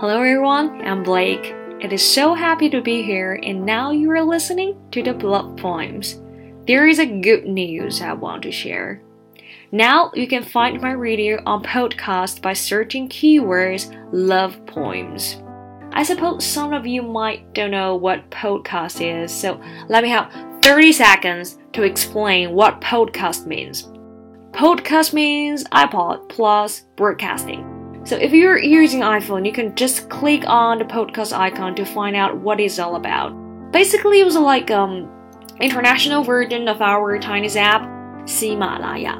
Hello everyone, I'm Blake. It is so happy to be here, and now you are listening to the Blood Poems. There is a good news I want to share. Now you can find my radio on podcast by searching keywords love poems. I suppose some of you might don't know what podcast is, so let me have 30 seconds to explain what podcast means. Podcast means iPod plus broadcasting. So if you're using iPhone, you can just click on the podcast icon to find out what it's all about. Basically, it was like um international version of our Chinese app, Ximalaya.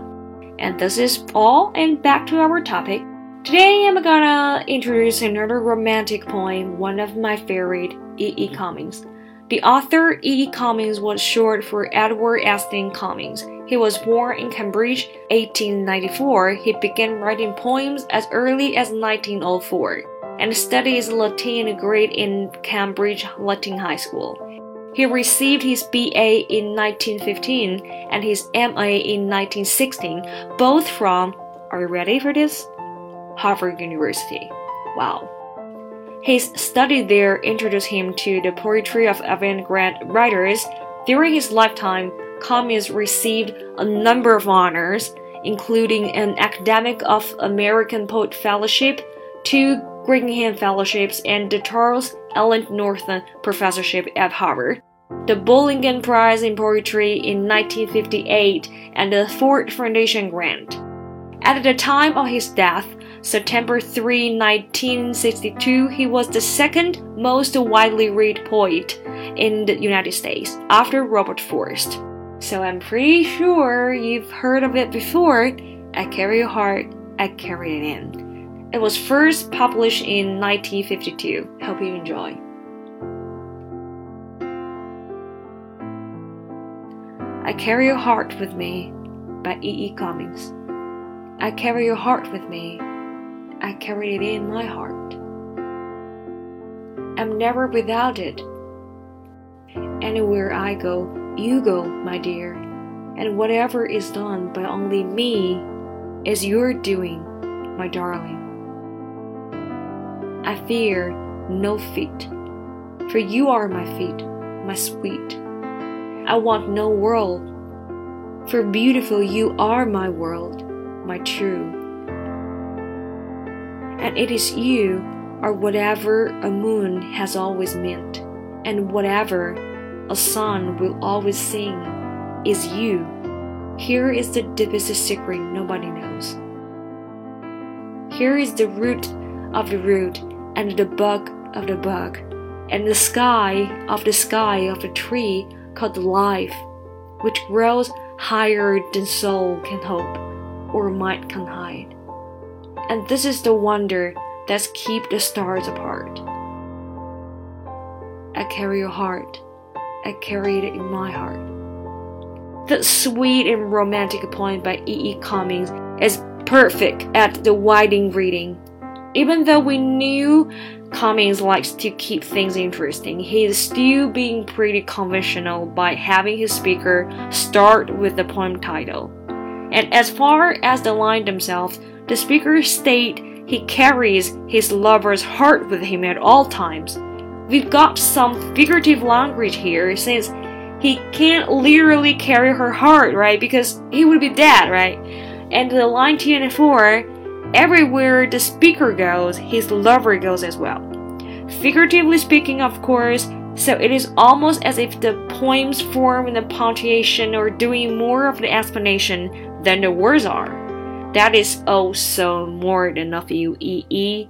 And this is all, and back to our topic. Today I'm gonna introduce another romantic poem, one of my favorite, E. E. Cummings. The author E. Cummings was short for Edward Estlin Cummings. He was born in Cambridge, 1894. He began writing poems as early as 1904 and studied Latin grade in Cambridge Latin High School. He received his BA in 1915 and his MA in 1916, both from, are you ready for this? Harvard University. Wow. His study there introduced him to the poetry of avant-garde writers. During his lifetime, Cummings received a number of honors, including an Academic of American Poet Fellowship, two Guggenheim Fellowships, and the Charles Eliot Norton Professorship at Harvard, the Bollingen Prize in Poetry in 1958, and the Ford Foundation Grant. At the time of his death, September 3, 1962, he was the second most widely read poet in the United States after Robert Frost. So I'm pretty sure you've heard of it before. I carry your heart, I carry it in. It was first published in 1952. Hope you enjoy. I carry your heart with me by E. E. Cummings. I carry your heart with me. I carry it in my heart. I'm never without it. Anywhere I go, you go, my dear, and whatever is done by only me is your doing, my darling. I fear no feet, for you are my feet, my sweet. I want no world, for beautiful you are my world, my true. And it is you, or whatever a moon has always meant, and whatever a sun will always sing is you. Here is the deepest secret nobody knows. Here is the root of the root and the bug of the bug and the sky of the sky of the tree called life, which grows higher than soul can hope or might can hide. And this is the wonder that's keep the stars apart. I carry your heart I carry it in my heart. The sweet and romantic poem by E. E. Cummings is perfect at the winding reading. Even though we knew Cummings likes to keep things interesting, he is still being pretty conventional by having his speaker start with the poem title. And as far as the line themselves, the speaker state he carries his lover's heart with him at all times we've got some figurative language here since he can't literally carry her heart, right? Because he would be dead, right? And the line 24, everywhere the speaker goes, his lover goes as well. Figuratively speaking, of course, so it is almost as if the poem's form and the punctuation are doing more of the explanation than the words are. That is also more than enough UEE.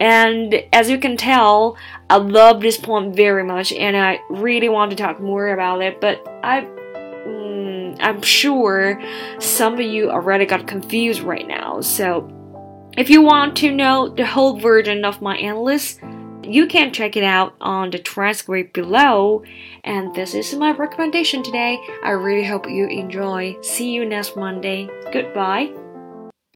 And as you can tell, I love this poem very much and I really want to talk more about it, but I mm, I'm sure some of you already got confused right now. So if you want to know the whole version of my endless, you can check it out on the transcript below. And this is my recommendation today. I really hope you enjoy. See you next Monday. Goodbye.